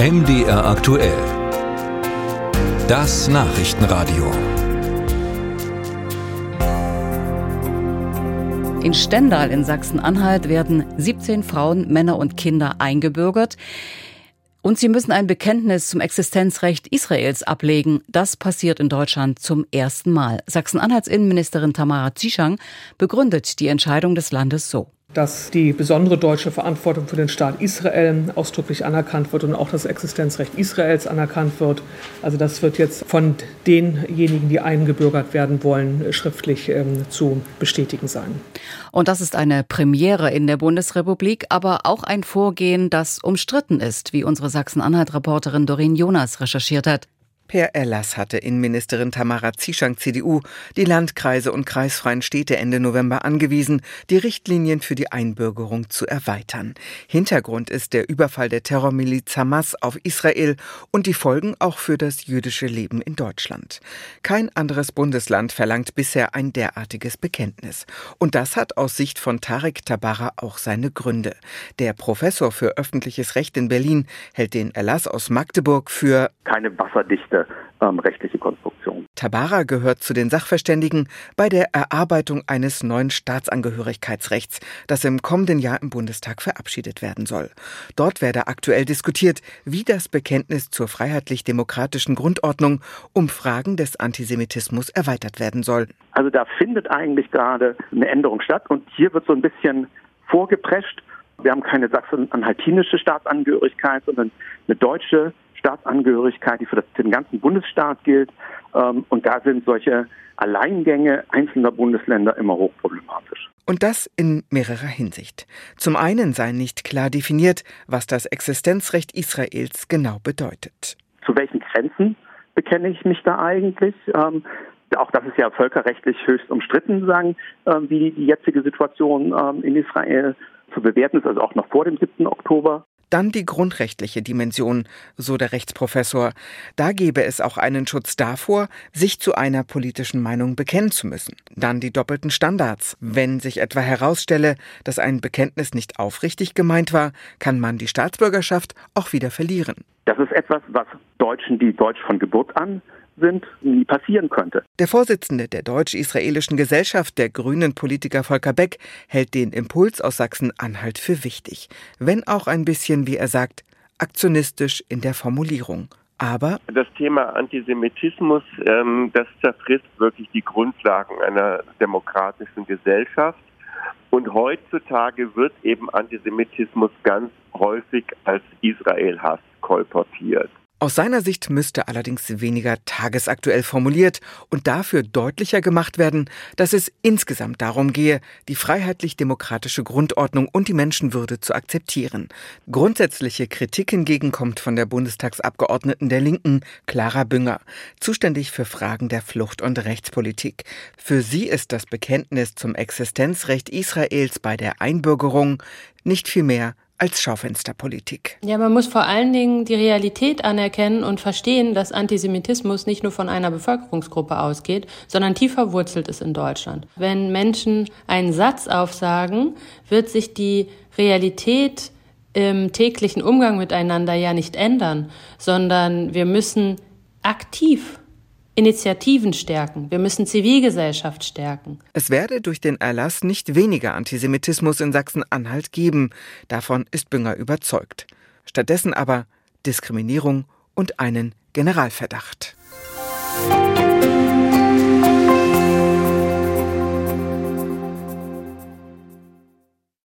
MDR aktuell. Das Nachrichtenradio. In Stendal in Sachsen-Anhalt werden 17 Frauen, Männer und Kinder eingebürgert. Und sie müssen ein Bekenntnis zum Existenzrecht Israels ablegen. Das passiert in Deutschland zum ersten Mal. Sachsen-Anhalts Innenministerin Tamara Zieschang begründet die Entscheidung des Landes so dass die besondere deutsche Verantwortung für den Staat Israel ausdrücklich anerkannt wird und auch das Existenzrecht Israels anerkannt wird. Also das wird jetzt von denjenigen, die eingebürgert werden wollen, schriftlich ähm, zu bestätigen sein. Und das ist eine Premiere in der Bundesrepublik, aber auch ein Vorgehen, das umstritten ist, wie unsere Sachsen-Anhalt-Reporterin Doreen Jonas recherchiert hat. Per Erlass hatte Innenministerin Tamara Zieschank CDU die Landkreise und kreisfreien Städte Ende November angewiesen, die Richtlinien für die Einbürgerung zu erweitern. Hintergrund ist der Überfall der Terrormiliz Hamas auf Israel und die Folgen auch für das jüdische Leben in Deutschland. Kein anderes Bundesland verlangt bisher ein derartiges Bekenntnis. Und das hat aus Sicht von Tarek Tabara auch seine Gründe. Der Professor für öffentliches Recht in Berlin hält den Erlass aus Magdeburg für keine wasserdichte ähm, rechtliche Konstruktion. Tabara gehört zu den Sachverständigen bei der Erarbeitung eines neuen Staatsangehörigkeitsrechts, das im kommenden Jahr im Bundestag verabschiedet werden soll. Dort werde aktuell diskutiert, wie das Bekenntnis zur freiheitlich-demokratischen Grundordnung um Fragen des Antisemitismus erweitert werden soll. Also da findet eigentlich gerade eine Änderung statt und hier wird so ein bisschen vorgeprescht. Wir haben keine sachsen-anhaltinische Staatsangehörigkeit, sondern eine deutsche Staatsangehörigkeit, die für, das, für den ganzen Bundesstaat gilt. Ähm, und da sind solche Alleingänge einzelner Bundesländer immer hochproblematisch. Und das in mehrerer Hinsicht. Zum einen sei nicht klar definiert, was das Existenzrecht Israels genau bedeutet. Zu welchen Grenzen bekenne ich mich da eigentlich? Ähm, auch das ist ja völkerrechtlich höchst umstritten, sagen, äh, wie die jetzige Situation ähm, in Israel zu bewerten ist, also auch noch vor dem 7. Oktober. Dann die grundrechtliche Dimension, so der Rechtsprofessor. Da gebe es auch einen Schutz davor, sich zu einer politischen Meinung bekennen zu müssen. Dann die doppelten Standards. Wenn sich etwa herausstelle, dass ein Bekenntnis nicht aufrichtig gemeint war, kann man die Staatsbürgerschaft auch wieder verlieren. Das ist etwas, was Deutschen, die Deutsch von Geburt an sind, nie passieren könnte. Der Vorsitzende der deutsch-israelischen Gesellschaft, der grünen Politiker Volker Beck, hält den Impuls aus Sachsen-Anhalt für wichtig. Wenn auch ein bisschen, wie er sagt, aktionistisch in der Formulierung. Aber das Thema Antisemitismus, ähm, das zerfrisst wirklich die Grundlagen einer demokratischen Gesellschaft. Und heutzutage wird eben Antisemitismus ganz häufig als Israel-Hass kolportiert. Aus seiner Sicht müsste allerdings weniger tagesaktuell formuliert und dafür deutlicher gemacht werden, dass es insgesamt darum gehe, die freiheitlich-demokratische Grundordnung und die Menschenwürde zu akzeptieren. Grundsätzliche Kritik hingegen kommt von der Bundestagsabgeordneten der Linken, Clara Bünger, zuständig für Fragen der Flucht- und Rechtspolitik. Für sie ist das Bekenntnis zum Existenzrecht Israels bei der Einbürgerung nicht viel mehr als Schaufensterpolitik. Ja, man muss vor allen Dingen die Realität anerkennen und verstehen, dass Antisemitismus nicht nur von einer Bevölkerungsgruppe ausgeht, sondern tief verwurzelt ist in Deutschland. Wenn Menschen einen Satz aufsagen, wird sich die Realität im täglichen Umgang miteinander ja nicht ändern, sondern wir müssen aktiv Initiativen stärken. Wir müssen Zivilgesellschaft stärken. Es werde durch den Erlass nicht weniger Antisemitismus in Sachsen-Anhalt geben. Davon ist Bünger überzeugt. Stattdessen aber Diskriminierung und einen Generalverdacht.